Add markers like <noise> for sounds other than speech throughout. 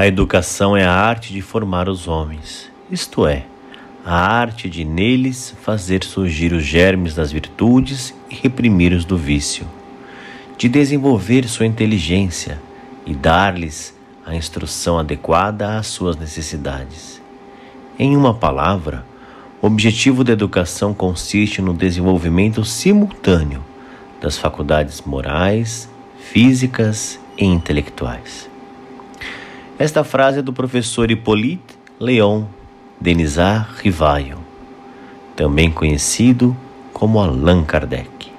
A educação é a arte de formar os homens, isto é, a arte de neles fazer surgir os germes das virtudes e reprimir os do vício, de desenvolver sua inteligência e dar-lhes a instrução adequada às suas necessidades. Em uma palavra, o objetivo da educação consiste no desenvolvimento simultâneo das faculdades morais, físicas e intelectuais. Esta frase é do professor Hippolyte Léon Denisard Rivaio, também conhecido como Allan Kardec.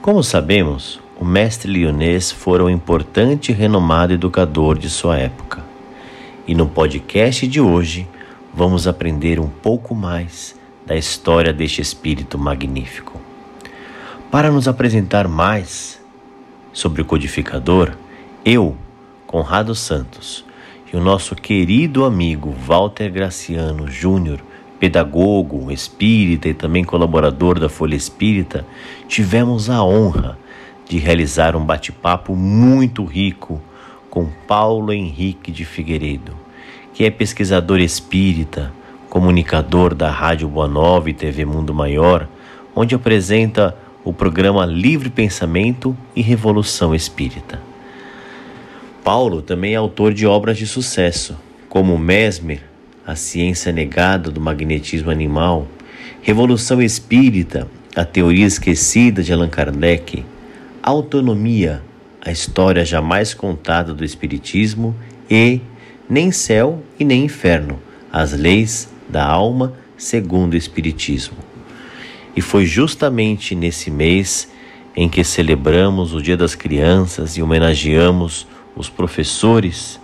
Como sabemos, o mestre lionês fora um importante e renomado educador de sua época. E no podcast de hoje vamos aprender um pouco mais da história deste espírito magnífico. Para nos apresentar mais sobre o codificador, eu, Conrado Santos, e o nosso querido amigo Walter Graciano Júnior, pedagogo, espírita e também colaborador da Folha Espírita, tivemos a honra de realizar um bate-papo muito rico com Paulo Henrique de Figueiredo, que é pesquisador espírita, comunicador da Rádio Boa Nova e TV Mundo Maior, onde apresenta o programa Livre Pensamento e Revolução Espírita. Paulo também é autor de obras de sucesso, como Mesmer, A Ciência Negada do Magnetismo Animal, Revolução Espírita, A Teoria Esquecida de Allan Kardec, Autonomia, A História Jamais Contada do Espiritismo e Nem Céu e Nem Inferno, As Leis da Alma segundo o Espiritismo. E foi justamente nesse mês em que celebramos o Dia das Crianças e homenageamos os professores,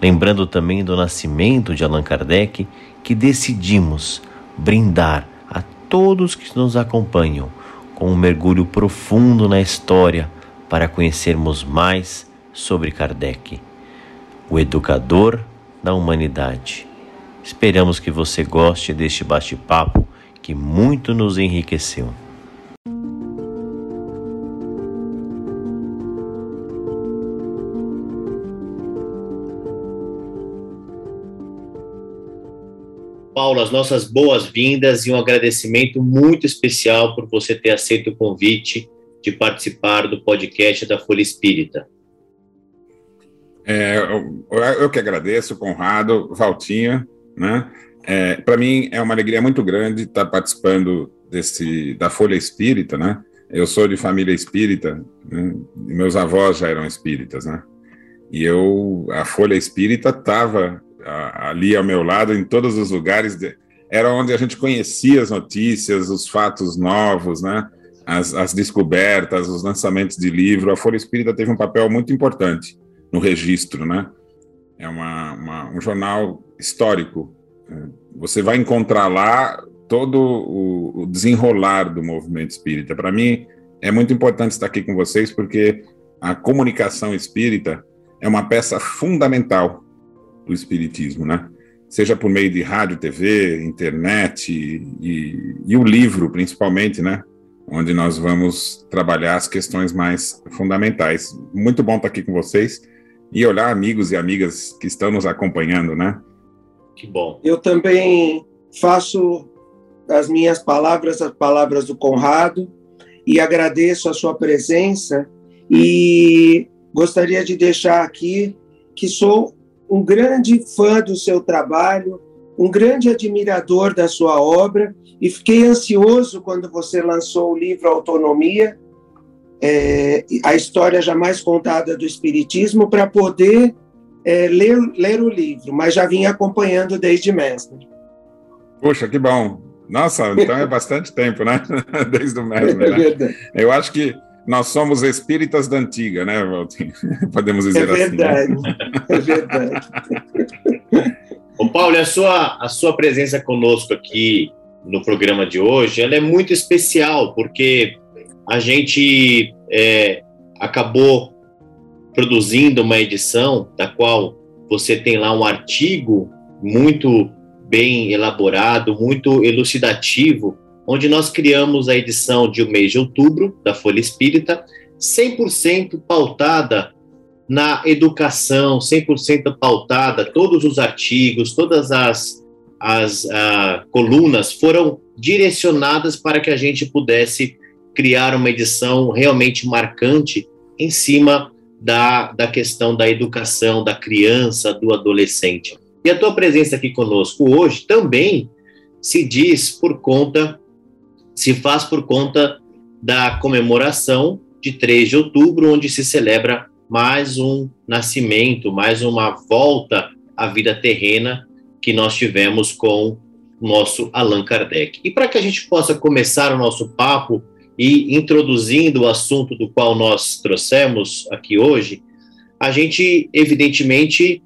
lembrando também do nascimento de Allan Kardec, que decidimos brindar a todos que nos acompanham com um mergulho profundo na história para conhecermos mais sobre Kardec, o educador da humanidade. Esperamos que você goste deste bate-papo que muito nos enriqueceu. Paulo, as nossas boas-vindas e um agradecimento muito especial por você ter aceito o convite de participar do podcast da Folha Espírita. É, eu, eu, que agradeço, Conrado, Valtinha, né? É, Para mim é uma alegria muito grande estar participando desse da Folha Espírita, né? Eu sou de família espírita, né? meus avós já eram espíritas, né? E eu, a Folha Espírita estava ali ao meu lado, em todos os lugares. Era onde a gente conhecia as notícias, os fatos novos, né? As, as, descobertas, os lançamentos de livro. A Folha Espírita teve um papel muito importante no registro, né? É uma, uma, um jornal histórico. Você vai encontrar lá todo o, o desenrolar do movimento espírita. Para mim, é muito importante estar aqui com vocês, porque a comunicação espírita é uma peça fundamental do espiritismo, né? Seja por meio de rádio, TV, internet e, e o livro, principalmente, né? Onde nós vamos trabalhar as questões mais fundamentais. Muito bom estar aqui com vocês e olhar amigos e amigas que estão nos acompanhando, né? Que bom. Eu também faço as minhas palavras, as palavras do Conrado, e agradeço a sua presença e gostaria de deixar aqui que sou um grande fã do seu trabalho, um grande admirador da sua obra e fiquei ansioso quando você lançou o livro Autonomia, é, a história jamais contada do Espiritismo, para poder é, ler, ler o livro, mas já vinha acompanhando desde mestre. Poxa, que bom! Nossa, então é bastante tempo, né? <laughs> Desde o mestre, é né? Eu acho que nós somos espíritas da antiga, né, Valtinho? <laughs> Podemos dizer é assim. Verdade, né? É verdade, é verdade. <laughs> Ô Paulo, a sua, a sua presença conosco aqui no programa de hoje, ela é muito especial, porque a gente é, acabou produzindo uma edição da qual você tem lá um artigo muito bem elaborado, muito elucidativo, onde nós criamos a edição de o mês de outubro da Folha Espírita, 100% pautada na educação, 100% pautada, todos os artigos, todas as, as uh, colunas foram direcionadas para que a gente pudesse criar uma edição realmente marcante em cima da, da questão da educação da criança, do adolescente. E a tua presença aqui conosco hoje também se diz por conta, se faz por conta da comemoração de 3 de outubro, onde se celebra mais um nascimento, mais uma volta à vida terrena que nós tivemos com nosso Allan Kardec. E para que a gente possa começar o nosso papo e introduzindo o assunto do qual nós trouxemos aqui hoje, a gente evidentemente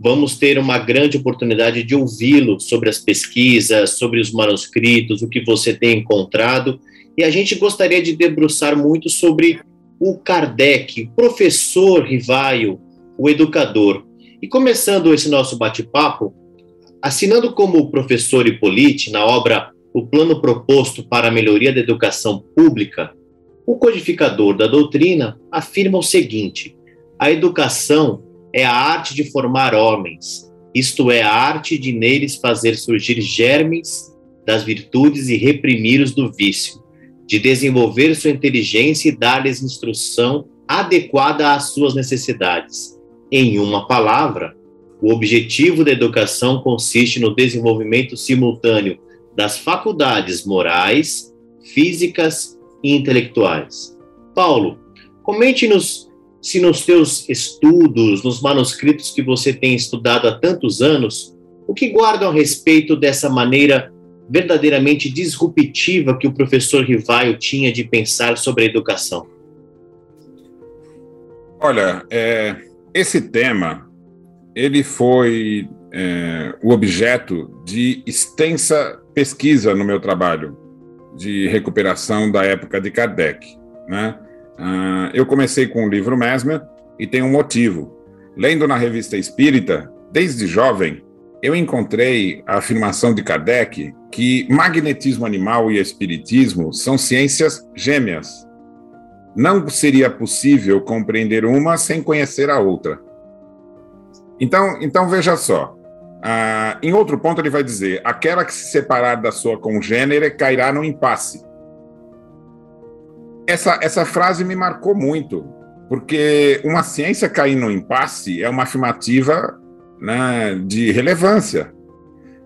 vamos ter uma grande oportunidade de ouvi-lo sobre as pesquisas, sobre os manuscritos, o que você tem encontrado, e a gente gostaria de debruçar muito sobre o Kardec, o professor Rivaio, o educador. E começando esse nosso bate-papo, assinando como professor Hippolyte na obra O Plano Proposto para a Melhoria da Educação Pública, o codificador da doutrina afirma o seguinte: a educação é a arte de formar homens, isto é, a arte de neles fazer surgir germes das virtudes e reprimir-os do vício, de desenvolver sua inteligência e dar-lhes instrução adequada às suas necessidades. Em uma palavra, o objetivo da educação consiste no desenvolvimento simultâneo das faculdades morais, físicas e intelectuais. Paulo, comente-nos se nos teus estudos, nos manuscritos que você tem estudado há tantos anos, o que guardam a respeito dessa maneira verdadeiramente disruptiva que o professor Rivaio tinha de pensar sobre a educação? Olha, é, esse tema ele foi é, o objeto de extensa pesquisa no meu trabalho de recuperação da época de Kardec, né? Uh, eu comecei com o livro Mesmer e tem um motivo. Lendo na revista Espírita, desde jovem, eu encontrei a afirmação de Kardec que magnetismo animal e espiritismo são ciências gêmeas. Não seria possível compreender uma sem conhecer a outra. Então, então veja só. Uh, em outro ponto, ele vai dizer: aquela que se separar da sua congênere cairá no impasse essa, essa frase me marcou muito, porque uma ciência cair no impasse é uma afirmativa né, de relevância.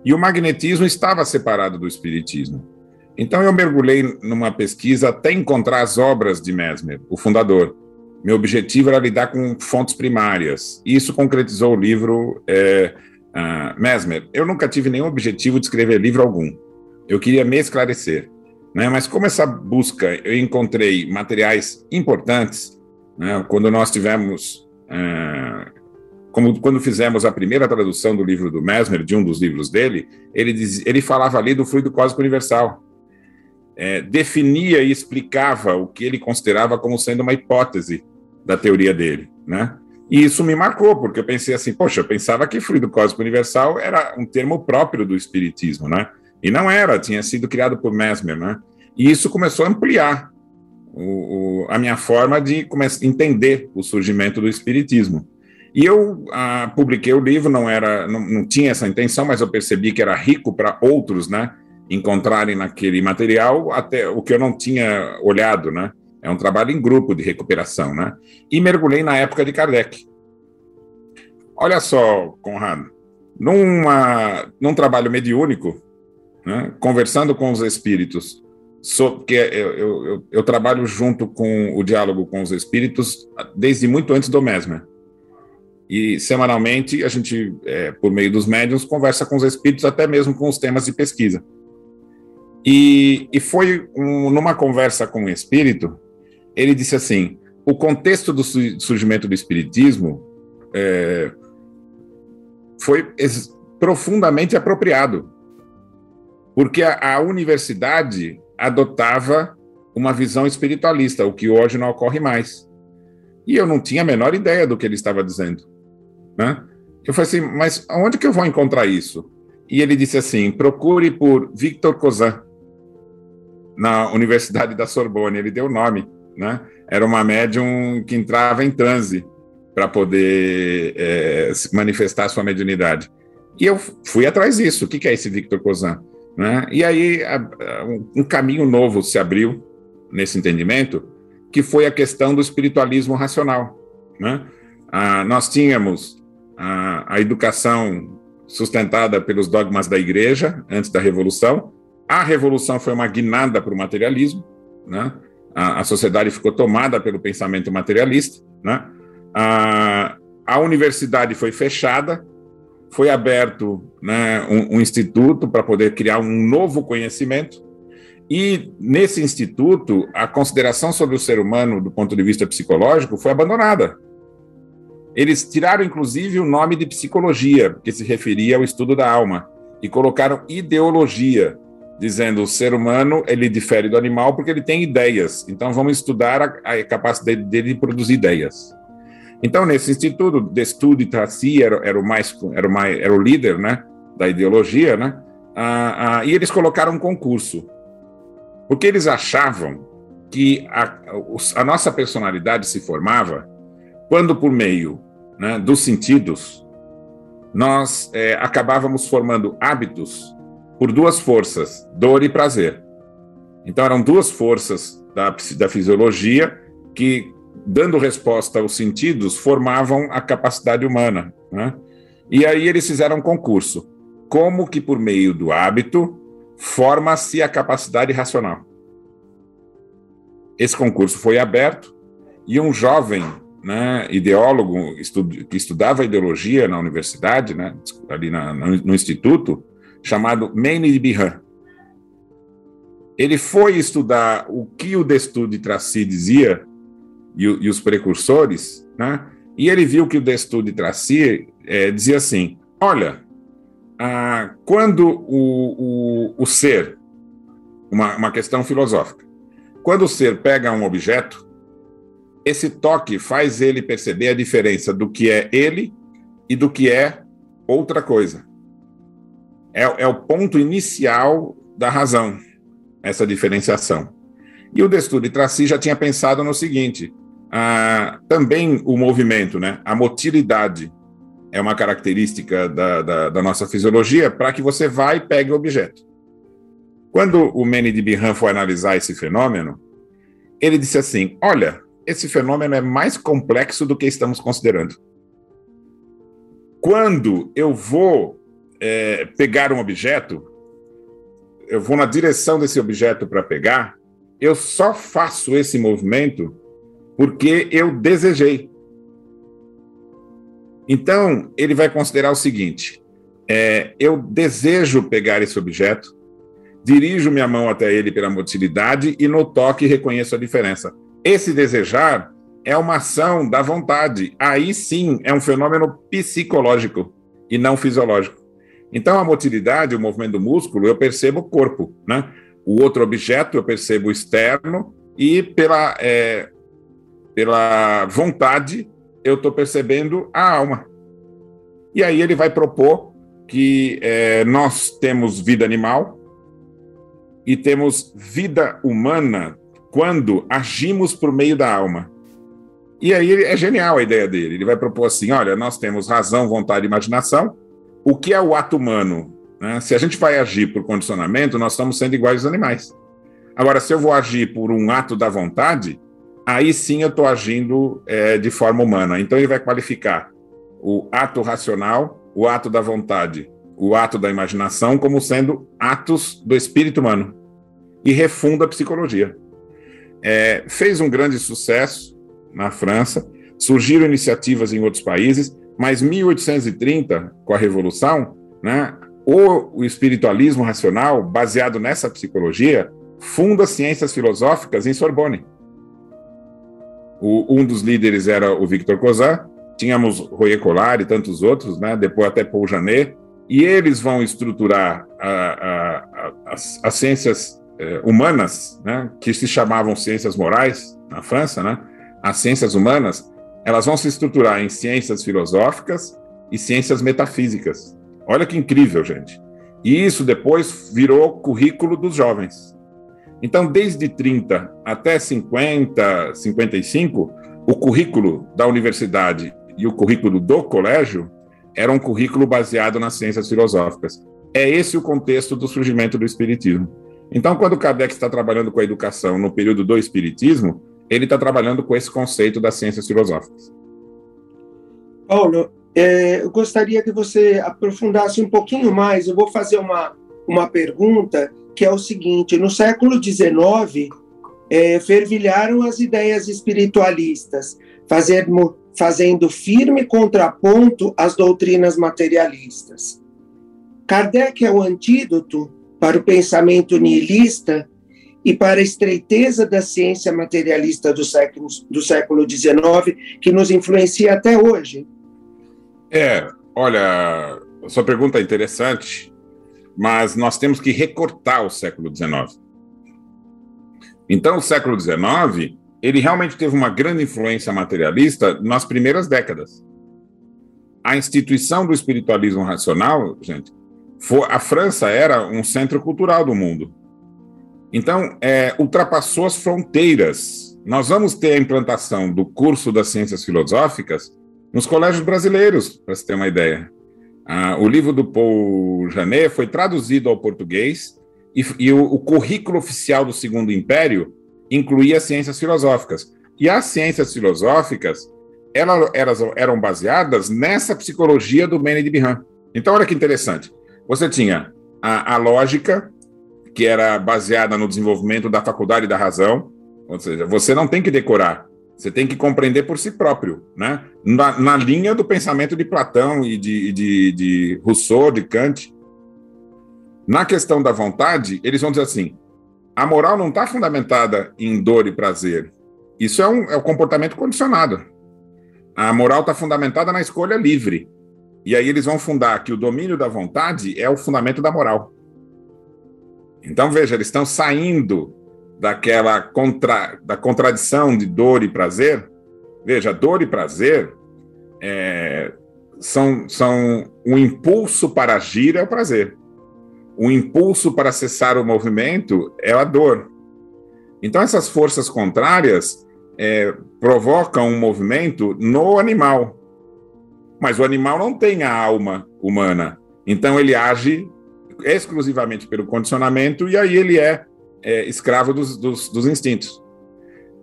E o magnetismo estava separado do espiritismo. Então eu mergulhei numa pesquisa até encontrar as obras de Mesmer, o fundador. Meu objetivo era lidar com fontes primárias. Isso concretizou o livro é, uh, Mesmer. Eu nunca tive nenhum objetivo de escrever livro algum. Eu queria me esclarecer. Né? Mas como essa busca eu encontrei materiais importantes, né? quando nós tivemos, é, como quando fizemos a primeira tradução do livro do Mesmer, de um dos livros dele, ele, diz, ele falava ali do fluido cósmico universal. É, definia e explicava o que ele considerava como sendo uma hipótese da teoria dele, né? E isso me marcou, porque eu pensei assim, poxa, eu pensava que fluido cósmico universal era um termo próprio do espiritismo, né? E não era, tinha sido criado por Mesmer, né? E isso começou a ampliar o, o, a minha forma de entender o surgimento do espiritismo. E eu ah, publiquei o livro, não era, não, não, tinha essa intenção, mas eu percebi que era rico para outros, né, encontrarem naquele material até o que eu não tinha olhado, né? É um trabalho em grupo de recuperação, né? E mergulhei na época de Kardec. Olha só, Conrado, numa, num trabalho mediúnico, né, conversando com os espíritos, so, é, eu, eu, eu, trabalho junto com o diálogo com os espíritos desde muito antes do Mesmer. E semanalmente a gente, é, por meio dos médiums, conversa com os espíritos, até mesmo com os temas de pesquisa. E, e foi um, numa conversa com o espírito, ele disse assim: o contexto do surgimento do espiritismo é, foi profundamente apropriado, porque a, a universidade adotava uma visão espiritualista, o que hoje não ocorre mais. E eu não tinha a menor ideia do que ele estava dizendo. Né? Eu falei assim, mas onde que eu vou encontrar isso? E ele disse assim, procure por Victor Cousin, na Universidade da Sorbonne. Ele deu o nome, né? Era uma médium que entrava em transe para poder é, manifestar sua mediunidade. E eu fui atrás disso. O que é esse Victor Cousin? Né? E aí um caminho novo se abriu nesse entendimento, que foi a questão do espiritualismo racional. Né? Ah, nós tínhamos a, a educação sustentada pelos dogmas da igreja antes da Revolução. A Revolução foi uma guinada para o materialismo, né? a, a, sociedade ficou tomada pelo pensamento materialista. Né? A, a universidade foi fechada, foi aberto né, um, um instituto para poder criar um novo conhecimento, e nesse instituto, a consideração sobre o ser humano do ponto de vista psicológico foi abandonada. Eles tiraram, inclusive, o nome de psicologia, que se referia ao estudo da alma, e colocaram ideologia, dizendo o ser humano ele difere do animal porque ele tem ideias. Então vamos estudar a, a capacidade dele de produzir ideias. Então nesse instituto de estudo e Tracy era, era, o mais era o mais era o líder, né, da ideologia, né? Ah, ah, e eles colocaram um concurso porque eles achavam que a, a nossa personalidade se formava quando, por meio né, dos sentidos, nós é, acabávamos formando hábitos por duas forças, dor e prazer. Então, eram duas forças da, da fisiologia que, dando resposta aos sentidos, formavam a capacidade humana. Né? E aí eles fizeram um concurso. Como que, por meio do hábito, forma-se a capacidade racional. Esse concurso foi aberto e um jovem né, ideólogo que estudava ideologia na universidade, né, ali na, no, instituto, chamado Maine Bihan. Ele foi estudar o que o Destude Tracy dizia e, e, os precursores, né, e ele viu que o Destude Tracy é, dizia assim: olha, ah, quando o, o, o ser, uma, uma questão filosófica, quando o ser pega um objeto, esse toque faz ele perceber a diferença do que é ele e do que é outra coisa. É, é o ponto inicial da razão, essa diferenciação. E o Destur Tracy já tinha pensado no seguinte: ah, também o movimento, né, a motilidade, é uma característica da, da, da nossa fisiologia para que você vá e pegue o objeto. Quando o Manny de Bihan foi analisar esse fenômeno, ele disse assim: Olha, esse fenômeno é mais complexo do que estamos considerando. Quando eu vou é, pegar um objeto, eu vou na direção desse objeto para pegar, eu só faço esse movimento porque eu desejei. Então, ele vai considerar o seguinte: é, eu desejo pegar esse objeto, dirijo minha mão até ele pela motilidade e no toque reconheço a diferença. Esse desejar é uma ação da vontade. Aí sim é um fenômeno psicológico e não fisiológico. Então, a motilidade, o movimento do músculo, eu percebo o corpo, né? O outro objeto eu percebo o externo e pela, é, pela vontade eu estou percebendo a alma. E aí ele vai propor que é, nós temos vida animal e temos vida humana quando agimos por meio da alma. E aí é genial a ideia dele. Ele vai propor assim: olha, nós temos razão, vontade e imaginação. O que é o ato humano? Né? Se a gente vai agir por condicionamento, nós estamos sendo iguais aos animais. Agora, se eu vou agir por um ato da vontade, aí sim eu estou agindo é, de forma humana. Então ele vai qualificar o ato racional, o ato da vontade, o ato da imaginação como sendo atos do espírito humano e refunda a psicologia. É, fez um grande sucesso na França, surgiram iniciativas em outros países, mas 1830, com a Revolução, né, o, espiritualismo racional, baseado nessa psicologia, funda ciências filosóficas em Sorbonne. O, um dos líderes era o Victor Cousin, tínhamos Royer Collard e tantos outros, né? depois até Paul Janet, e eles vão estruturar a, a, a, as, as, ciências eh, humanas, né? que se chamavam ciências morais na França, né? as ciências humanas, elas vão se estruturar em ciências filosóficas e ciências metafísicas. Olha que incrível, gente. E isso depois virou currículo dos jovens. Então, desde 30 até 50, 55, o currículo da universidade e o currículo do colégio era um currículo baseado nas ciências filosóficas. É esse o contexto do surgimento do Espiritismo. Então, quando Kardec está trabalhando com a educação no período do Espiritismo, ele está trabalhando com esse conceito das ciências filosóficas. Paulo, é, eu gostaria que você aprofundasse um pouquinho mais. Eu vou fazer uma, uma pergunta que é o seguinte: no século XIX, é, fervilharam as ideias espiritualistas, fazendo, fazendo firme contraponto às doutrinas materialistas. Kardec é o antídoto para o pensamento nihilista e para a estreiteza da ciência materialista do século, do século XIX, que nos influencia até hoje. É, olha, sua pergunta é interessante, mas nós temos que recortar o século XIX. Então, o século XIX, ele realmente teve uma grande influência materialista nas primeiras décadas. A instituição do espiritualismo racional, gente, foi, a França era um centro cultural do mundo. Então, é, ultrapassou as fronteiras. Nós vamos ter a implantação do curso das ciências filosóficas nos colégios brasileiros, para você ter uma ideia. Ah, o livro do Paul Janet foi traduzido ao português e, e o, o, currículo oficial do Segundo Império incluía ciências filosóficas. E as ciências filosóficas elas, elas eram baseadas nessa psicologia do Mene de. Então, olha que interessante. Você tinha a, a lógica, que era baseada no desenvolvimento da faculdade da razão, ou seja, você não tem que decorar, você tem que compreender por si próprio, né? Na, na linha do pensamento de Platão e de, de, de Rousseau, de Kant. Na questão da vontade, eles vão dizer assim: a moral não está fundamentada em dor e prazer. Isso é um, é um comportamento condicionado. A moral está fundamentada na escolha livre. E aí eles vão fundar que o domínio da vontade é o fundamento da moral. Então, veja, eles estão saindo daquela contra, da contradição de dor e prazer. Veja, dor e prazer é, são, são um impulso para agir é o prazer. O impulso para cessar o movimento é a dor. Então, essas forças contrárias é, provocam um movimento no animal. Mas o animal não tem a alma humana. Então, ele age exclusivamente pelo condicionamento e aí ele é é, escravo dos, dos, dos instintos.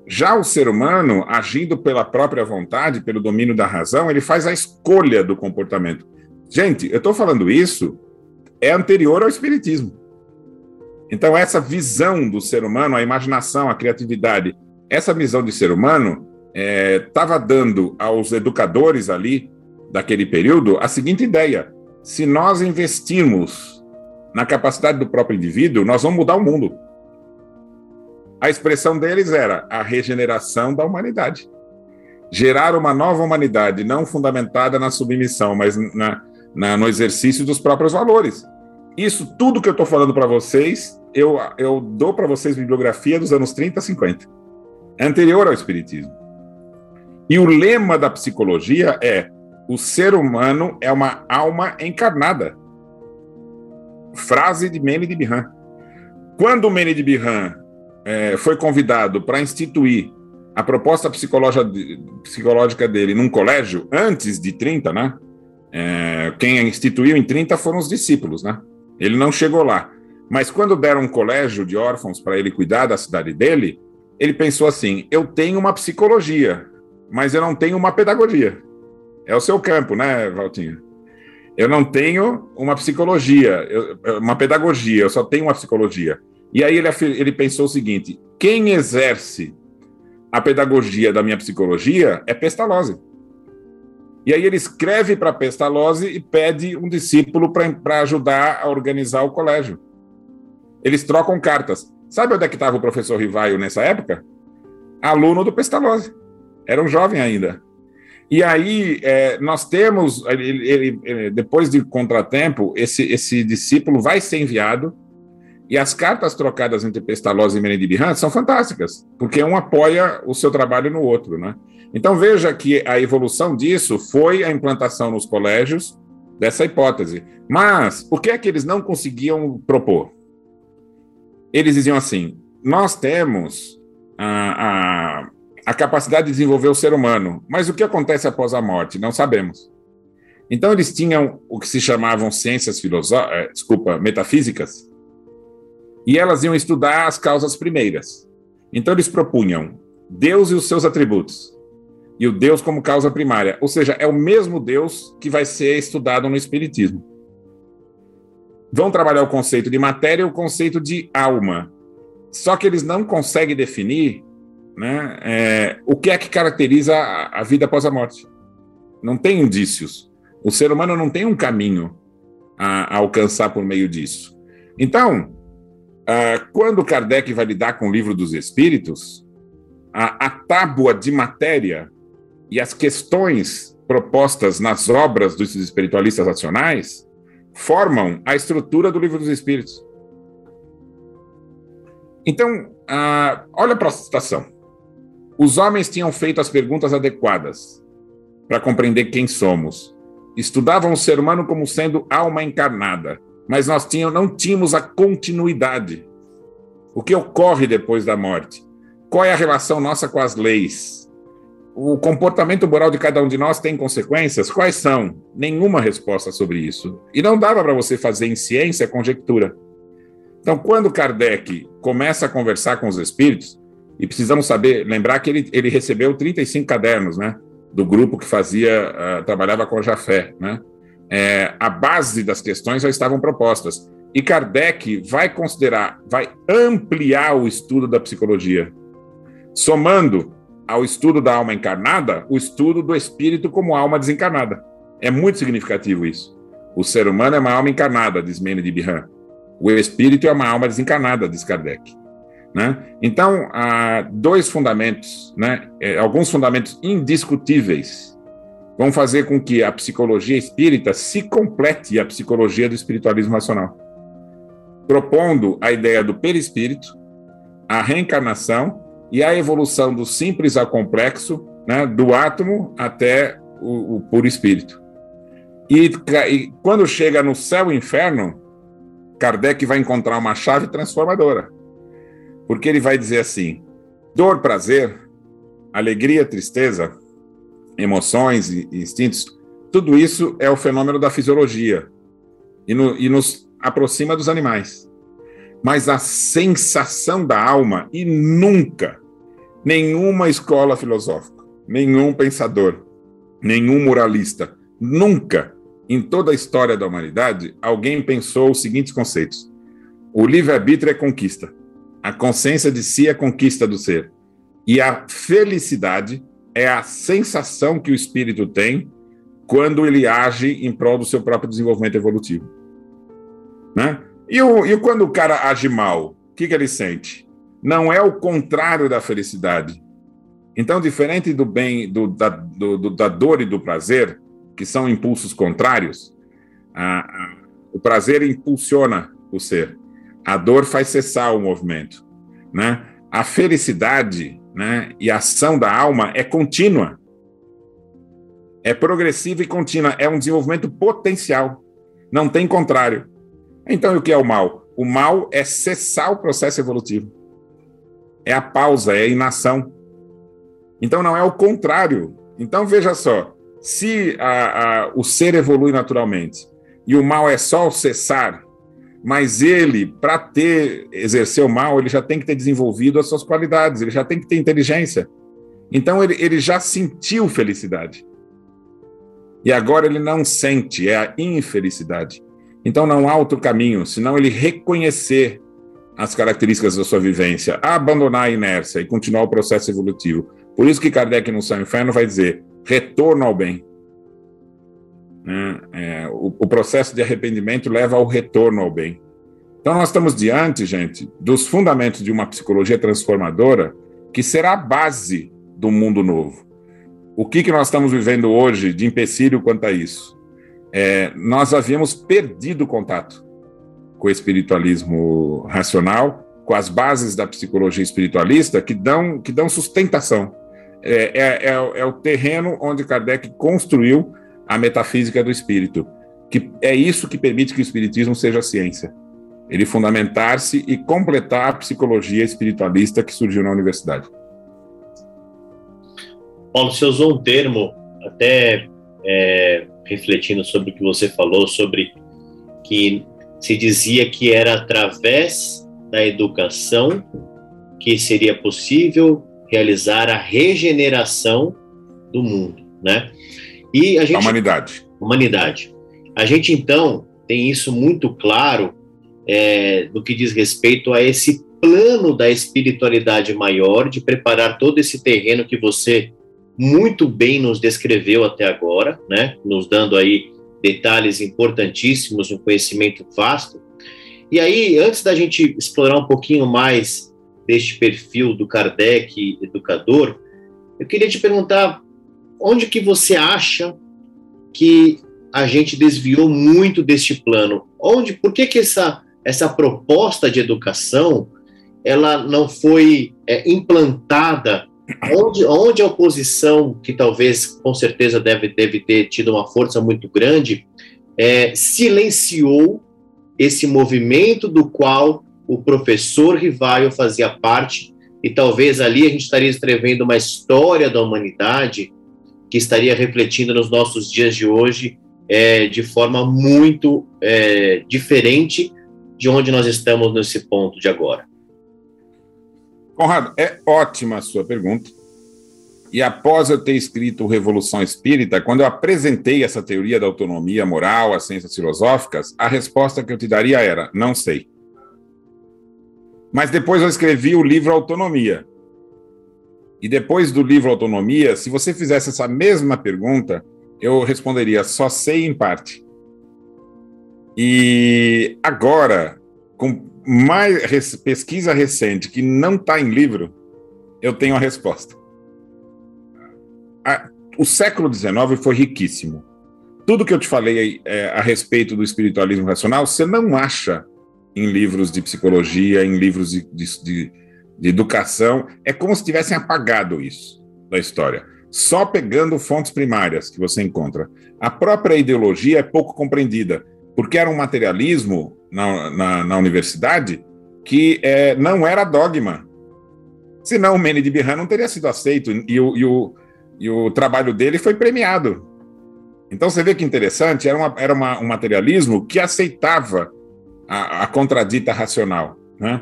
Já o ser humano, agindo pela própria vontade, pelo domínio da razão, ele faz a escolha do comportamento. Gente, eu estou falando isso, é anterior ao Espiritismo. Então, essa visão do ser humano, a imaginação, a criatividade, essa visão de ser humano estava é, dando aos educadores ali, daquele período, a seguinte ideia: se nós investirmos na capacidade do próprio indivíduo, nós vamos mudar o mundo. A expressão deles era a regeneração da humanidade. Gerar uma nova humanidade, não fundamentada na submissão, mas na, na no exercício dos próprios valores. Isso tudo que eu estou falando para vocês, eu, eu dou para vocês bibliografia dos anos 30 50. É anterior ao Espiritismo. E o lema da psicologia é: o ser humano é uma alma encarnada. Frase de Mene de Bihan. Quando Mene de Bihan é, foi convidado para instituir a proposta psicológica dele num colégio antes de 30, né? É, quem instituiu em 30 foram os discípulos, né? Ele não chegou lá. Mas quando deram um colégio de órfãos para ele cuidar da cidade dele, ele pensou assim: eu tenho uma psicologia, mas eu não tenho uma pedagogia. É o seu campo, né, Valtinho? Eu não tenho uma psicologia, uma pedagogia, eu só tenho uma psicologia. E aí ele, ele pensou o seguinte: quem exerce a pedagogia da minha psicologia é Pestalozzi. E aí ele escreve para Pestalozzi e pede um discípulo para ajudar a organizar o colégio. Eles trocam cartas. Sabe onde é que estava o professor Rivaio nessa época? Aluno do Pestalozzi. Era um jovem ainda. E aí, é, nós temos, ele, ele, ele, depois de contratempo, esse, esse discípulo vai ser enviado, e as cartas trocadas entre Pestalozzi e Menendez são fantásticas, porque um apoia o seu trabalho no outro, né? Então veja que a evolução disso foi a implantação nos colégios dessa hipótese. Mas o que é que eles não conseguiam propor? Eles diziam assim: nós temos a, a, a capacidade de desenvolver o ser humano, mas o que acontece após a morte? Não sabemos. Então eles tinham o que se chamavam ciências filosóficas, eh, desculpa, metafísicas, e elas iam estudar as causas primeiras. Então eles propunham Deus e os seus atributos e o Deus como causa primária. Ou seja, é o mesmo Deus que vai ser estudado no Espiritismo. Vão trabalhar o conceito de matéria e o conceito de alma. Só que eles não conseguem definir né, é, o que é que caracteriza a, a vida após a morte. Não tem indícios. O ser humano não tem um caminho a, a alcançar por meio disso. Então, uh, quando Kardec vai lidar com o livro dos Espíritos, a, a tábua de matéria e as questões propostas nas obras dos espiritualistas nacionais formam a estrutura do Livro dos Espíritos. Então, ah, olha para a situação. Os homens tinham feito as perguntas adequadas para compreender quem somos. Estudavam o ser humano como sendo alma encarnada, mas nós tínhamos, não tínhamos a continuidade. O que ocorre depois da morte? Qual é a relação nossa com as leis? o comportamento moral de cada um de nós tem consequências? Quais são? Nenhuma resposta sobre isso. E não dava para você fazer em ciência conjectura. Então, quando Kardec começa a conversar com os espíritos, e precisamos saber, lembrar que ele, ele recebeu 35 cadernos, né? Do grupo que fazia, uh, trabalhava com a Jafé, né? É, a base das questões já estavam propostas. E Kardec vai considerar, vai ampliar o estudo da psicologia, somando ao estudo da alma encarnada o estudo do espírito como alma desencarnada. É muito significativo isso. O ser humano é uma alma encarnada, diz Mene de Bihan. O espírito é uma alma desencarnada, diz Kardec. Né? Então, há dois fundamentos, né? É, alguns fundamentos indiscutíveis, vão fazer com que a psicologia espírita se complete à psicologia do espiritualismo nacional, propondo a ideia do perispírito, a reencarnação e a evolução do simples ao complexo, né, do átomo até o, o puro espírito. E, e, quando chega no céu e inferno, Kardec vai encontrar uma chave transformadora. Porque ele vai dizer assim: dor, prazer, alegria, tristeza, emoções e instintos, tudo isso é o fenômeno da fisiologia e, no, e nos aproxima dos animais. Mas a sensação da alma, e nunca Nenhuma escola filosófica, nenhum pensador, nenhum moralista, nunca em toda a história da humanidade alguém pensou os seguintes conceitos: o livre-arbítrio é conquista, a consciência de si é conquista do ser, e a felicidade é a sensação que o espírito tem quando ele age em prol do seu próprio desenvolvimento evolutivo. Né? E, o, e quando o cara age mal, o que, que ele sente? não é o contrário da felicidade. Então, diferente do bem, do, da, do, da dor e do prazer, que são impulsos contrários, a, a, o prazer impulsiona o ser, a dor faz cessar o movimento. Né? A felicidade né, e a ação da alma é contínua, é progressiva e contínua, é um desenvolvimento potencial, não tem contrário. Então, o que é o mal? O mal é cessar o processo evolutivo é a pausa, é a inação. Então não é o contrário. Então veja só, se a, a, o ser evolui naturalmente e o mal é só o cessar, mas ele, para ter exercer o mal, ele já tem que ter desenvolvido as suas qualidades, ele já tem que ter inteligência. Então ele, ele já sentiu felicidade. E agora ele não sente, é a infelicidade. Então não há outro caminho, senão ele reconhecer as características da sua vivência, abandonar a inércia e continuar o processo evolutivo. Por isso que Kardec no Céu e Inferno vai dizer retorno ao bem. Né? É, o, o processo de arrependimento leva ao retorno ao bem. Então nós estamos diante, gente, dos fundamentos de uma psicologia transformadora que será a base do mundo novo. O que, que nós estamos vivendo hoje de empecilho quanto a isso? É, nós havíamos perdido contato com o espiritualismo racional, com as bases da psicologia espiritualista que dão, que dão sustentação. É, é, é, é o terreno onde Kardec construiu a metafísica do espírito, que é isso que permite que o espiritismo seja ciência. Ele fundamentar-se e completar a psicologia espiritualista que surgiu na universidade. Paulo, você usou um termo, até é, refletindo sobre o que você falou, sobre que se dizia que era através da educação que seria possível realizar a regeneração do mundo, né? E a gente, a humanidade. Humanidade. A gente então tem isso muito claro é, no que diz respeito a esse plano da espiritualidade maior de preparar todo esse terreno que você muito bem nos descreveu até agora, né? Nos dando aí detalhes importantíssimos, um conhecimento vasto. E aí, antes da gente explorar um pouquinho mais deste perfil do Kardec educador, eu queria te perguntar onde que você acha que a gente desviou muito deste plano? Onde, por que que essa essa proposta de educação ela não foi é, implantada Onde, onde a oposição, que talvez com certeza deve, deve ter tido uma força muito grande, é, silenciou esse movimento do qual o professor Rivaio fazia parte, e talvez ali a gente estaria escrevendo uma história da humanidade que estaria refletindo nos nossos dias de hoje é, de forma muito é, diferente de onde nós estamos nesse ponto de agora. Conrado, é ótima a sua pergunta. E após eu ter escrito Revolução Espírita, quando eu apresentei essa teoria da autonomia moral, as ciências filosóficas, a resposta que eu te daria era: não sei. Mas depois eu escrevi o livro Autonomia. E depois do livro Autonomia, se você fizesse essa mesma pergunta, eu responderia: só sei em parte. E agora, com mais pesquisa recente que não está em livro, eu tenho a resposta. A, o século XIX foi riquíssimo. Tudo que eu te falei é, a respeito do espiritualismo racional, você não acha em livros de psicologia, em livros de, de, de, de educação. É como se tivessem apagado isso da história. Só pegando fontes primárias que você encontra. A própria ideologia é pouco compreendida, porque era um materialismo na, na, na universidade que é, não era dogma. Senão o Mene de não teria sido aceito e o, e, o, e o trabalho dele foi premiado. Então você vê que interessante, era, uma, era uma, um materialismo que aceitava a, a contradita racional. Né?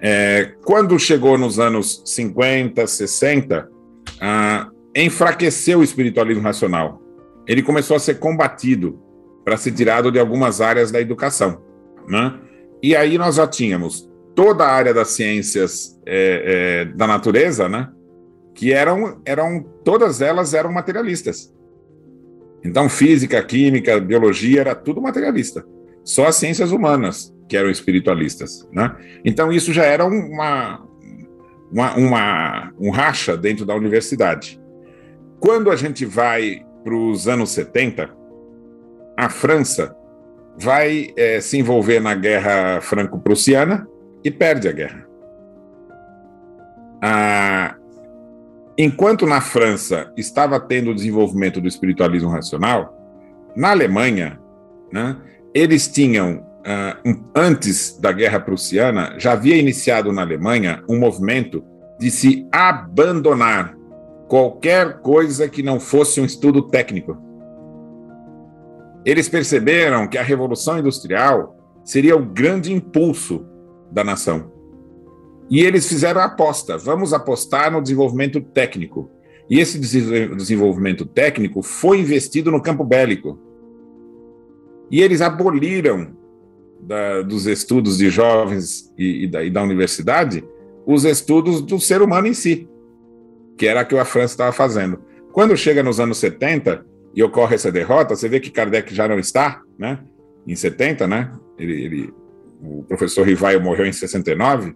É, quando chegou nos anos 50, 60, ah, enfraqueceu o espiritualismo racional. Ele começou a ser combatido para ser tirado de algumas áreas da educação. Né? E aí nós já tínhamos toda a área das ciências é, é, da natureza, né? que eram, eram todas elas eram materialistas. Então, física, química, biologia, era tudo materialista. Só as ciências humanas que eram espiritualistas. Né? Então, isso já era uma, uma, uma um racha dentro da universidade. Quando a gente vai para os anos 70, a França vai é, se envolver na guerra franco-prussiana e perde a guerra. Ah, enquanto na França estava tendo o desenvolvimento do espiritualismo racional, na Alemanha, né, eles tinham, antes da guerra prussiana, já havia iniciado na Alemanha um movimento de se abandonar qualquer coisa que não fosse um estudo técnico. Eles perceberam que a Revolução Industrial seria o grande impulso da nação. E eles fizeram a aposta: vamos apostar no desenvolvimento técnico. E esse desenvolvimento técnico foi investido no campo bélico. E eles aboliram da, dos estudos de jovens e, e, da, e da universidade os estudos do ser humano em si, que era o que a França estava fazendo. Quando chega nos anos 70, e ocorre essa derrota, você vê que Kardec já não está, né? Em 70, né? Ele, ele, o professor Rivaio morreu em 69,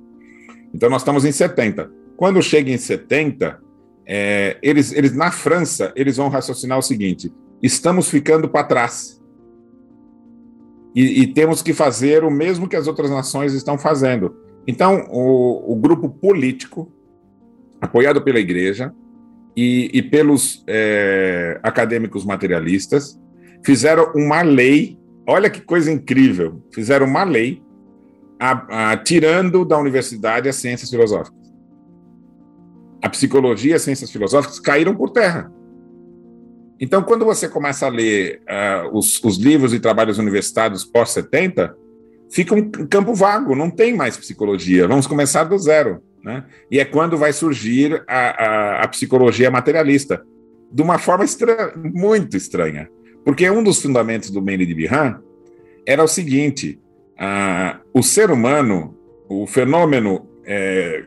então nós estamos em 70. Quando chega em 70, é, eles, eles na França, eles vão raciocinar o seguinte: estamos ficando para trás. E, e, temos que fazer o mesmo que as outras nações estão fazendo. Então, o, o grupo político, apoiado pela igreja e, e pelos é, acadêmicos materialistas, fizeram uma lei. Olha que coisa incrível! Fizeram uma lei a, a, tirando da universidade as ciências filosóficas a psicologia e as ciências filosóficas caíram por terra. Então, quando você começa a ler uh, os, os, livros e trabalhos universitários pós-70, fica um campo vago, não tem mais psicologia, vamos começar do zero. Né? E é quando vai surgir a, a, a psicologia materialista, de uma forma muito estranha. Porque um dos fundamentos do Mendes de Bihan era o seguinte: uh, o ser humano, o fenômeno é,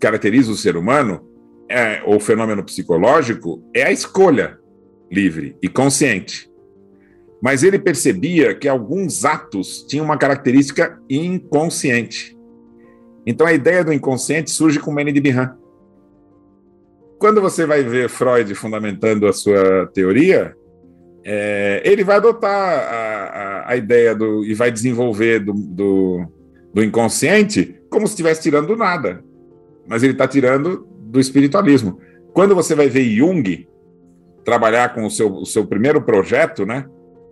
caracteriza o ser humano é, o fenômeno psicológico é a escolha livre e consciente. Mas ele percebia que alguns atos tinham uma característica inconsciente. Então a ideia do inconsciente surge com Manny de Bihan. Quando você vai ver Freud fundamentando a sua teoria, é, ele vai adotar a, a, a, ideia do e vai desenvolver do, do, do inconsciente como se estivesse tirando do nada. Mas ele está tirando do espiritualismo. Quando você vai ver Jung trabalhar com o seu, o seu primeiro projeto, né,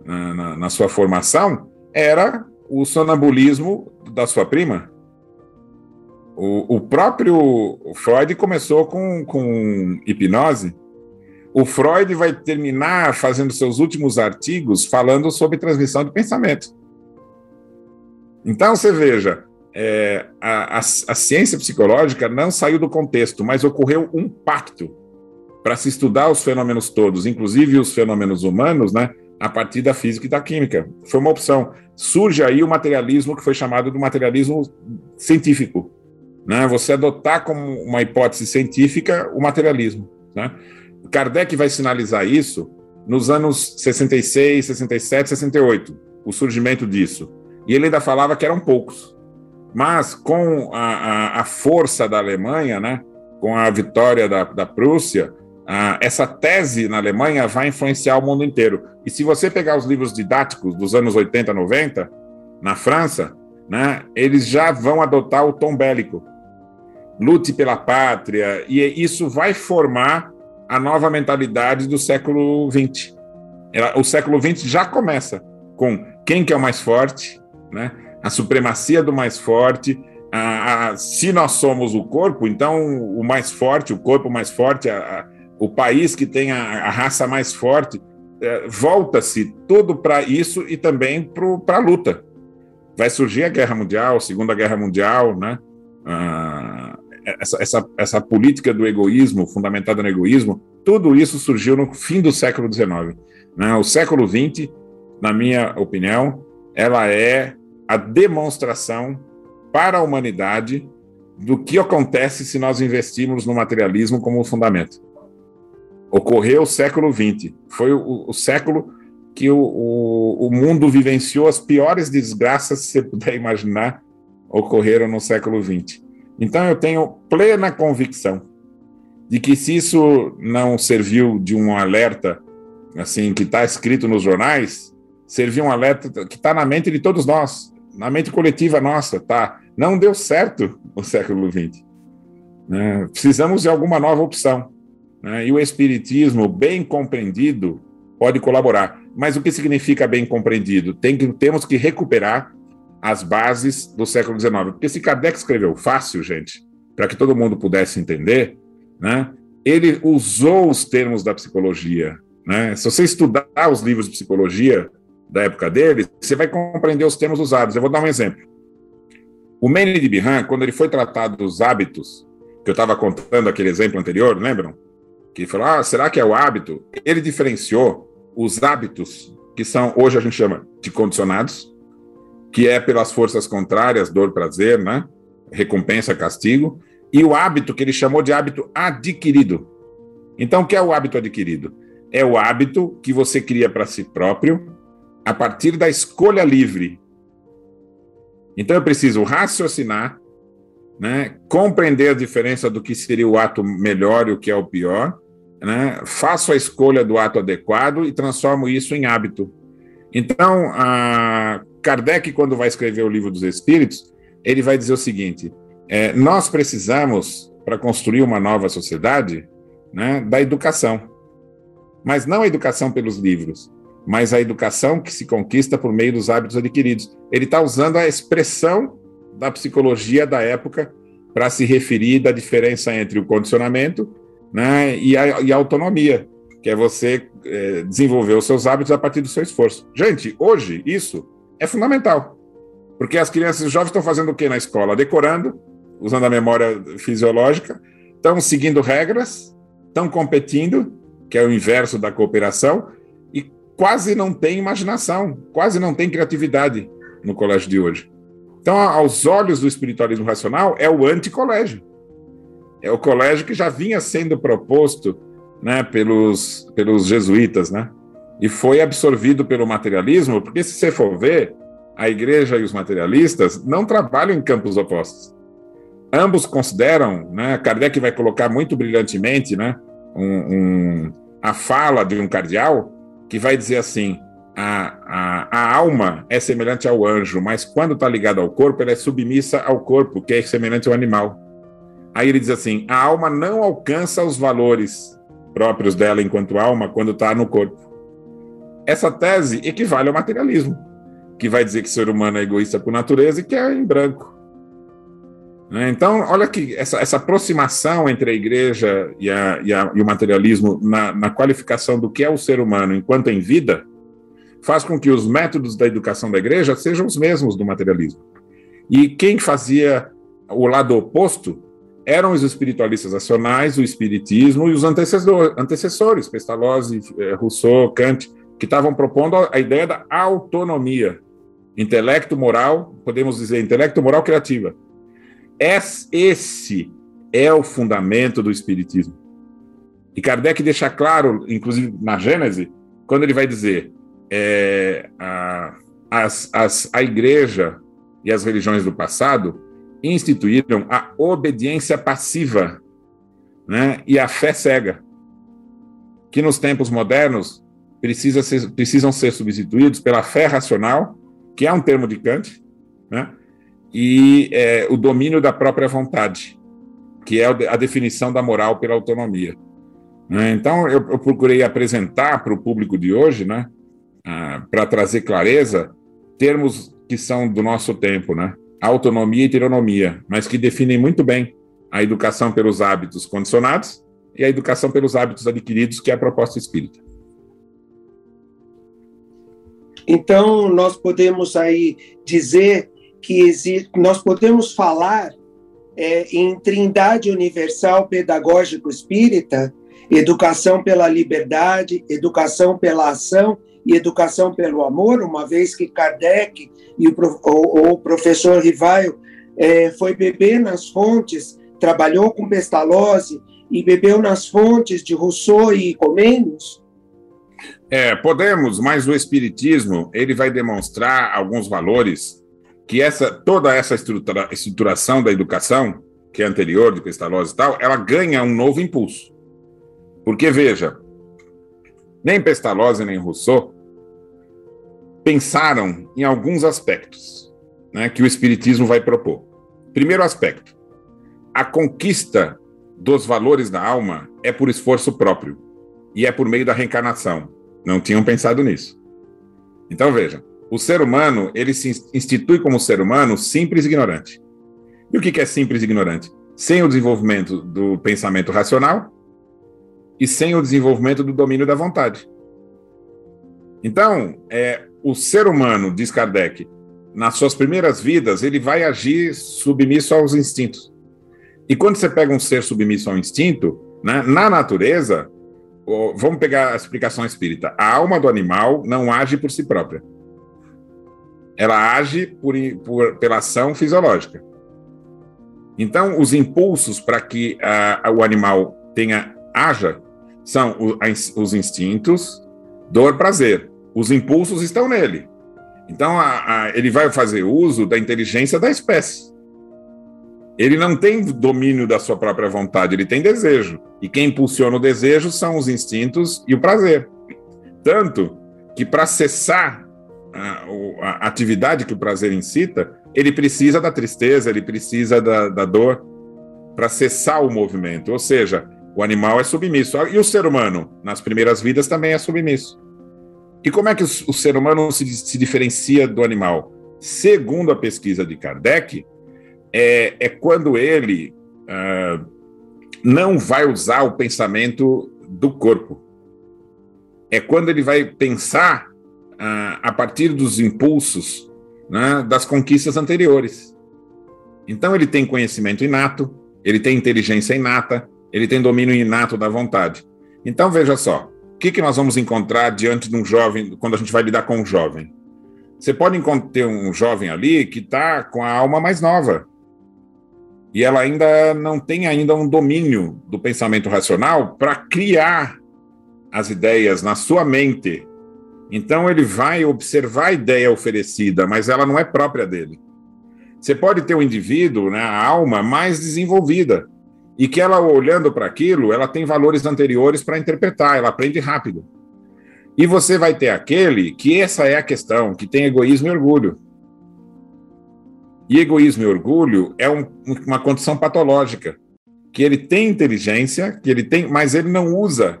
na, na sua formação, era o sonambulismo da sua prima. O, o próprio Freud começou com, com hipnose. O Freud vai terminar fazendo seus últimos artigos falando sobre transmissão de pensamento. Então, você veja, é, a, a, a, ciência psicológica não saiu do contexto, mas ocorreu um pacto para se estudar os fenômenos todos, inclusive os fenômenos humanos, né, a partir da física e da química. Foi uma opção. Surge aí o materialismo que foi chamado de materialismo científico. Né? Você adotar como uma hipótese científica o materialismo. Né? Kardec vai sinalizar isso nos anos 66, 67, 68, o surgimento disso. E ele ainda falava que eram poucos. Mas com a, a, a força da Alemanha, né, com a vitória da, da Prússia, essa tese na Alemanha vai influenciar o mundo inteiro. E se você pegar os livros didáticos dos anos 80, 90, na França, né, eles já vão adotar o tom bélico. Lute pela pátria, e isso vai formar a nova mentalidade do século XX. O século XX já começa com quem que é o mais forte, né? a supremacia do mais forte. A, a, se nós somos o corpo, então o mais forte, o corpo mais forte, a, o país que tem a, raça mais forte, é, volta-se tudo para isso e também para a luta. Vai surgir a Guerra Mundial, a Segunda Guerra Mundial, né? Ah, essa, essa, essa política do egoísmo, fundamentada no egoísmo, tudo isso surgiu no fim do século XIX. Né? O século XX, na minha opinião, ela é a demonstração para a humanidade do que acontece se nós investirmos no materialismo como fundamento. Ocorreu o século XX, foi o, o século que o, o, o, mundo vivenciou as piores desgraças, se você puder imaginar, ocorreram no século XX. Então eu tenho plena convicção de que se isso não serviu de um alerta assim que está escrito nos jornais, serviu um alerta que está na mente de todos nós na mente coletiva nossa, tá? Não deu certo o século XX. Né? Precisamos de alguma nova opção. Né? E o Espiritismo, bem compreendido, pode colaborar. Mas o que significa bem compreendido? Tem que, temos que recuperar as bases do século XIX. Porque se Kardec escreveu fácil, gente, para que todo mundo pudesse entender, né? ele usou os termos da psicologia. Né? Se você estudar os livros de psicologia, da época dele, você vai compreender os termos usados. Eu vou dar um exemplo. O Manny de Bihan, quando ele foi tratado dos hábitos, que eu estava contando aquele exemplo anterior, lembram? Que falou, ah, será que é o hábito? Ele diferenciou os hábitos, que são, hoje a gente chama de condicionados, que é pelas forças contrárias, dor, prazer, né? Recompensa, castigo, e o hábito que ele chamou de hábito adquirido. Então, o que é o hábito adquirido? É o hábito que você cria para si próprio, a partir da escolha livre. Então eu preciso raciocinar, né? compreender a diferença do que seria o ato melhor e o que é o pior, né? faço a escolha do ato adequado e transformo isso em hábito. Então, Kardec, quando vai escrever o Livro dos Espíritos, ele vai dizer o seguinte: é, nós precisamos, para construir uma nova sociedade, né, da educação. Mas não a educação pelos livros, mas a educação que se conquista por meio dos hábitos adquiridos. Ele está usando a expressão da psicologia da época para se referir da diferença entre o condicionamento né, e, a, e a autonomia, que é você é, desenvolver os seus hábitos a partir do seu esforço. Gente, hoje isso é fundamental, porque as crianças e jovens estão fazendo o que na escola? Decorando, usando a memória fisiológica, estão seguindo regras, estão competindo, que é o inverso da cooperação, e quase não tem imaginação, quase não tem criatividade no colégio de hoje. Então, aos olhos do espiritualismo racional, é o anticolégio. É o colégio que já vinha sendo proposto né, pelos, pelos jesuítas, né? E foi absorvido pelo materialismo, porque se você for ver, a igreja e os materialistas não trabalham em campos opostos. Ambos consideram, né, Kardec vai colocar muito brilhantemente, né, um, um, a fala de um cardeal que vai dizer assim: a, a, a alma é semelhante ao anjo, mas quando está ligada ao corpo, ela é submissa ao corpo, que é semelhante ao animal. Aí ele diz assim: a alma não alcança os valores próprios dela enquanto alma quando está no corpo. Essa tese equivale ao materialismo, que vai dizer que o ser humano é egoísta por natureza e que é em branco. Né? Então, olha que essa, essa aproximação entre a igreja e, a, e, a, e o materialismo na, na, qualificação do que é o ser humano enquanto em vida faz com que os métodos da educação da igreja sejam os mesmos do materialismo. E quem fazia o lado oposto eram os espiritualistas nacionais, o espiritismo e os antecessores, Pestalozzi, eh, Rousseau, Kant, que estavam propondo a ideia da autonomia, intelecto moral, podemos dizer intelecto moral criativa esse é o fundamento do Espiritismo. E Kardec deixa claro, inclusive na Gênese, quando ele vai dizer é, a, as, as, a igreja e as religiões do passado instituíram a obediência passiva né, e a fé cega, que nos tempos modernos precisa ser, precisam ser substituídos pela fé racional, que é um termo de Kant, né, e é, o domínio da própria vontade, que é a definição da moral pela autonomia. Né? Então, eu, eu, procurei apresentar para o público de hoje, né, ah, para trazer clareza, termos que são do nosso tempo, né? Autonomia e heteronomia, mas que definem muito bem a educação pelos hábitos condicionados e a educação pelos hábitos adquiridos, que é a proposta espírita. Então, nós podemos aí dizer que existe, nós podemos falar é, em trindade universal pedagógico espírita, educação pela liberdade, educação pela ação e educação pelo amor, uma vez que Kardec e o, o, professor Rivaio é, foi beber nas fontes, trabalhou com Pestalozzi e bebeu nas fontes de Rousseau e Comênios? É, podemos, mas o Espiritismo ele vai demonstrar alguns valores que essa toda essa estrutura, estruturação da educação, que é anterior de Pestalozzi e tal, ela ganha um novo impulso. Porque, veja, nem Pestalozzi nem Rousseau pensaram em alguns aspectos né, que o Espiritismo vai propor. Primeiro aspecto, a conquista dos valores da alma é por esforço próprio e é por meio da reencarnação. Não tinham pensado nisso. Então, veja, o ser humano, ele se institui como ser humano simples e ignorante. E o que é simples e ignorante? Sem o desenvolvimento do pensamento racional e sem o desenvolvimento do domínio da vontade. Então, é, o ser humano, diz Kardec, nas suas primeiras vidas, ele vai agir submisso aos instintos. E quando você pega um ser submisso ao instinto, né, na natureza, vamos pegar a explicação espírita, a alma do animal não age por si própria ela age por, por, pela ação fisiológica. Então, os impulsos para que uh, o animal tenha haja são os instintos, dor, prazer. Os impulsos estão nele. Então, a, a, ele vai fazer uso da inteligência da espécie. Ele não tem domínio da sua própria vontade, ele tem desejo. E quem impulsiona o desejo são os instintos e o prazer. Tanto que para cessar a, a, atividade que o prazer incita, ele precisa da tristeza, ele precisa da, da dor para cessar o movimento. Ou seja, o animal é submisso. E o ser humano, nas primeiras vidas, também é submisso. E como é que o, o ser humano se, se diferencia do animal? Segundo a pesquisa de Kardec, é, é quando ele uh, não vai usar o pensamento do corpo. É quando ele vai pensar uh, a partir dos impulsos né, das conquistas anteriores. Então, ele tem conhecimento inato, ele tem inteligência inata, ele tem domínio inato da vontade. Então, veja só, o que, que nós vamos encontrar diante de um jovem, quando a gente vai lidar com um jovem? Você pode ter um jovem ali que está com a alma mais nova, e ela ainda não tem ainda um domínio do pensamento racional para criar as ideias na sua mente. Então ele vai observar a ideia oferecida, mas ela não é própria dele. Você pode ter um indivíduo, né, a alma mais desenvolvida, e que ela olhando para aquilo, ela tem valores anteriores para interpretar, ela aprende rápido. E você vai ter aquele que essa é a questão, que tem egoísmo e orgulho. E egoísmo e orgulho é um, uma condição patológica, que ele tem inteligência, que ele tem, mas ele não usa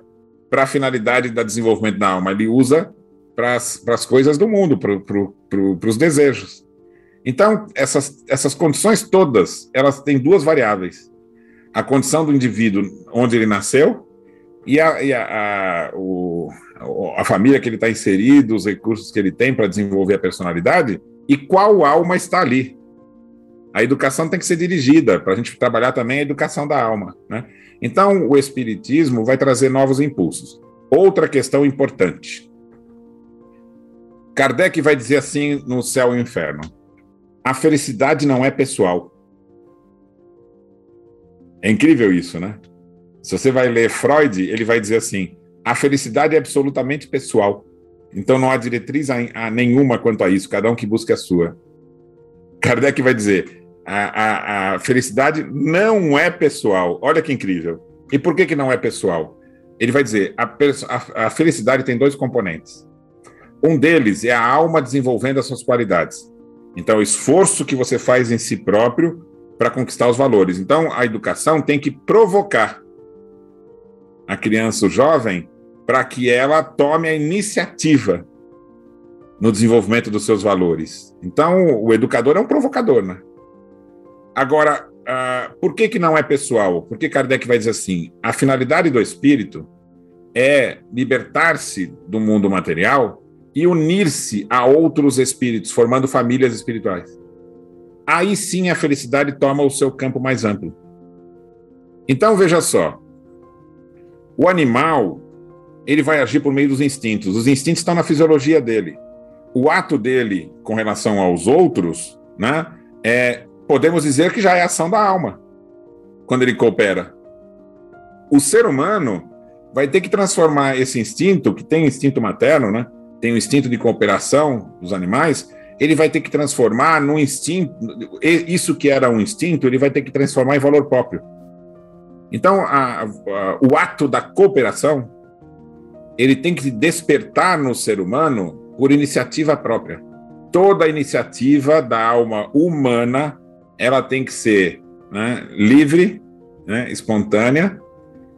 para a finalidade da desenvolvimento da alma, ele usa para as coisas do mundo, para pro, os desejos. Então, essas, essas condições todas, elas têm duas variáveis. A condição do indivíduo onde ele nasceu e a, e a, a, o, a família que ele está inserido, os recursos que ele tem para desenvolver a personalidade e qual alma está ali. A educação tem que ser dirigida para a gente trabalhar também a educação da alma. Né? Então, o Espiritismo vai trazer novos impulsos. Outra questão importante. Kardec vai dizer assim no Céu e Inferno: a felicidade não é pessoal. É incrível isso, né? Se você vai ler Freud, ele vai dizer assim: a felicidade é absolutamente pessoal. Então não há diretriz a, a nenhuma quanto a isso, cada um que busque a sua. Kardec vai dizer: a, a, a, felicidade não é pessoal. Olha que incrível. E por que, que não é pessoal? Ele vai dizer: a, a felicidade tem dois componentes. Um deles é a alma desenvolvendo as suas qualidades. Então, o esforço que você faz em si próprio para conquistar os valores. Então, a educação tem que provocar a criança, o jovem, para que ela tome a iniciativa no desenvolvimento dos seus valores. Então, o educador é um provocador, né? Agora, uh, por que, que não é pessoal? Porque Kardec vai dizer assim: a finalidade do espírito é libertar-se do mundo material e unir-se a outros espíritos, formando famílias espirituais. Aí sim a felicidade toma o seu campo mais amplo. Então veja só, o animal ele vai agir por meio dos instintos. Os instintos estão na fisiologia dele. O ato dele com relação aos outros, né, é podemos dizer que já é ação da alma quando ele coopera. O ser humano vai ter que transformar esse instinto, que tem instinto materno, né? Tem o instinto de cooperação dos animais, ele vai ter que transformar num instinto, isso que era um instinto, ele vai ter que transformar em valor próprio. Então, a, a, o ato da cooperação, ele tem que despertar no ser humano por iniciativa própria. Toda iniciativa da alma humana ela tem que ser né, livre, né, espontânea,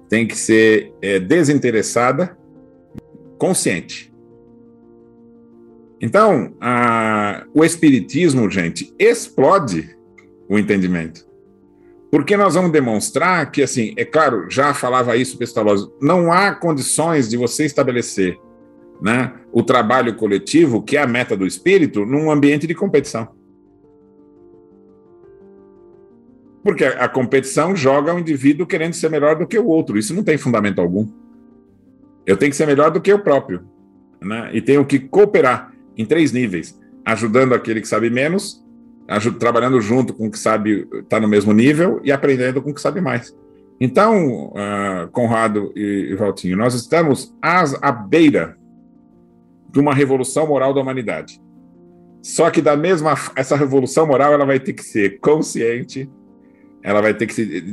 tem que ser é, desinteressada, consciente. Então, a, o Espiritismo, gente, explode o entendimento. Porque nós vamos demonstrar que, assim, é claro, já falava isso Pestalozzi, não há condições de você estabelecer né, o trabalho coletivo, que é a meta do espírito, num ambiente de competição. Porque a competição joga o indivíduo querendo ser melhor do que o outro. Isso não tem fundamento algum. Eu tenho que ser melhor do que eu próprio. Né? E tenho que cooperar em três níveis: ajudando aquele que sabe menos, trabalhando junto com o que sabe, está no mesmo nível e aprendendo com o que sabe mais. Então, uh, Conrado e, e Valtinho, nós estamos às, à beira de uma revolução moral da humanidade. Só que da mesma essa revolução moral ela vai ter que ser consciente, ela vai ter que ser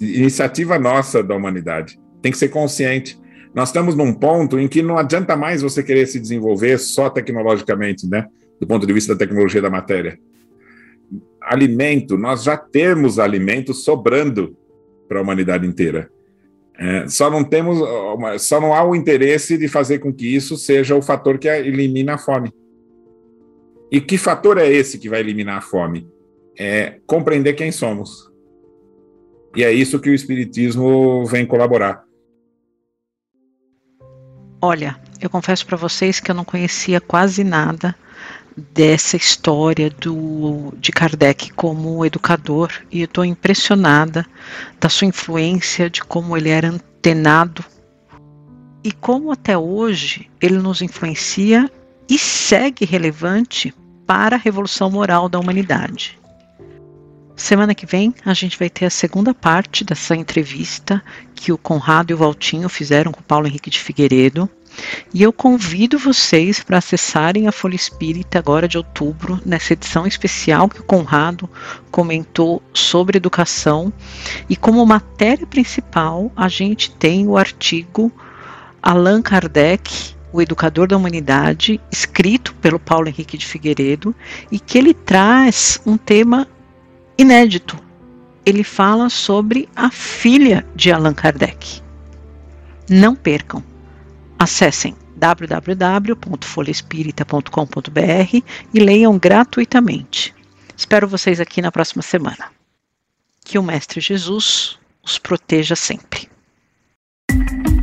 iniciativa nossa da humanidade. Tem que ser consciente. Nós estamos num ponto em que não adianta mais você querer se desenvolver só tecnologicamente, né? Do ponto de vista da tecnologia da matéria. Alimento, nós já temos alimento sobrando para a humanidade inteira. É, só não temos, só não há o interesse de fazer com que isso seja o fator que elimina a fome. E que fator é esse que vai eliminar a fome? É compreender quem somos. E é isso que o Espiritismo vem colaborar. Olha, eu confesso para vocês que eu não conhecia quase nada dessa história do, de Kardec como educador e eu estou impressionada da sua influência, de como ele era antenado e como até hoje ele nos influencia e segue relevante para a revolução moral da humanidade. Semana que vem a gente vai ter a segunda parte dessa entrevista que o Conrado e o Valtinho fizeram com o Paulo Henrique de Figueiredo. E eu convido vocês para acessarem a Folha Espírita agora de outubro, nessa edição especial que o Conrado comentou sobre educação. E como matéria principal, a gente tem o artigo Allan Kardec, o Educador da Humanidade, escrito pelo Paulo Henrique de Figueiredo, e que ele traz um tema inédito. Ele fala sobre a filha de Allan Kardec. Não percam. Acessem www.folhaespírita.com.br e leiam gratuitamente. Espero vocês aqui na próxima semana. Que o Mestre Jesus os proteja sempre.